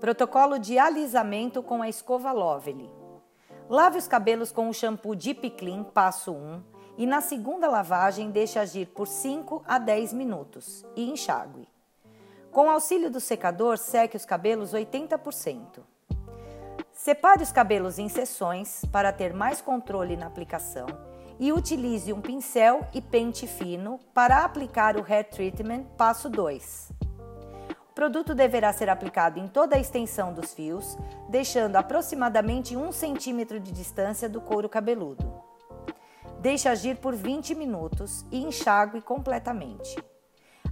Protocolo de alisamento com a escova Lovely. Lave os cabelos com o shampoo Deep Clean, passo 1, e na segunda lavagem deixe agir por 5 a 10 minutos e enxague. Com auxílio do secador, seque os cabelos 80%. Separe os cabelos em seções para ter mais controle na aplicação e utilize um pincel e pente fino para aplicar o Hair Treatment passo 2 produto deverá ser aplicado em toda a extensão dos fios, deixando aproximadamente 1 centímetro de distância do couro cabeludo. Deixe agir por 20 minutos e enxague completamente.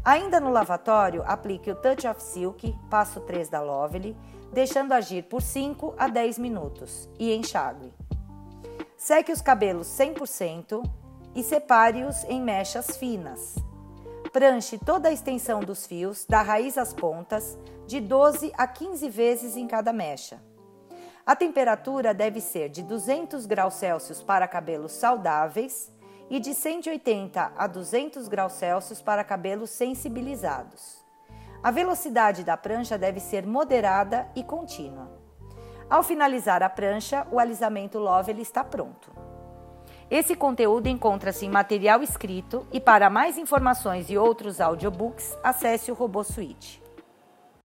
Ainda no lavatório, aplique o Touch of Silk, passo 3 da Lovely, deixando agir por 5 a 10 minutos e enxague. Seque os cabelos 100% e separe-os em mechas finas. Pranche toda a extensão dos fios, da raiz às pontas, de 12 a 15 vezes em cada mecha. A temperatura deve ser de 200 graus Celsius para cabelos saudáveis e de 180 a 200 graus Celsius para cabelos sensibilizados. A velocidade da prancha deve ser moderada e contínua. Ao finalizar a prancha, o alisamento Lovely está pronto. Esse conteúdo encontra-se em material escrito e para mais informações e outros audiobooks, acesse o Robô Suite.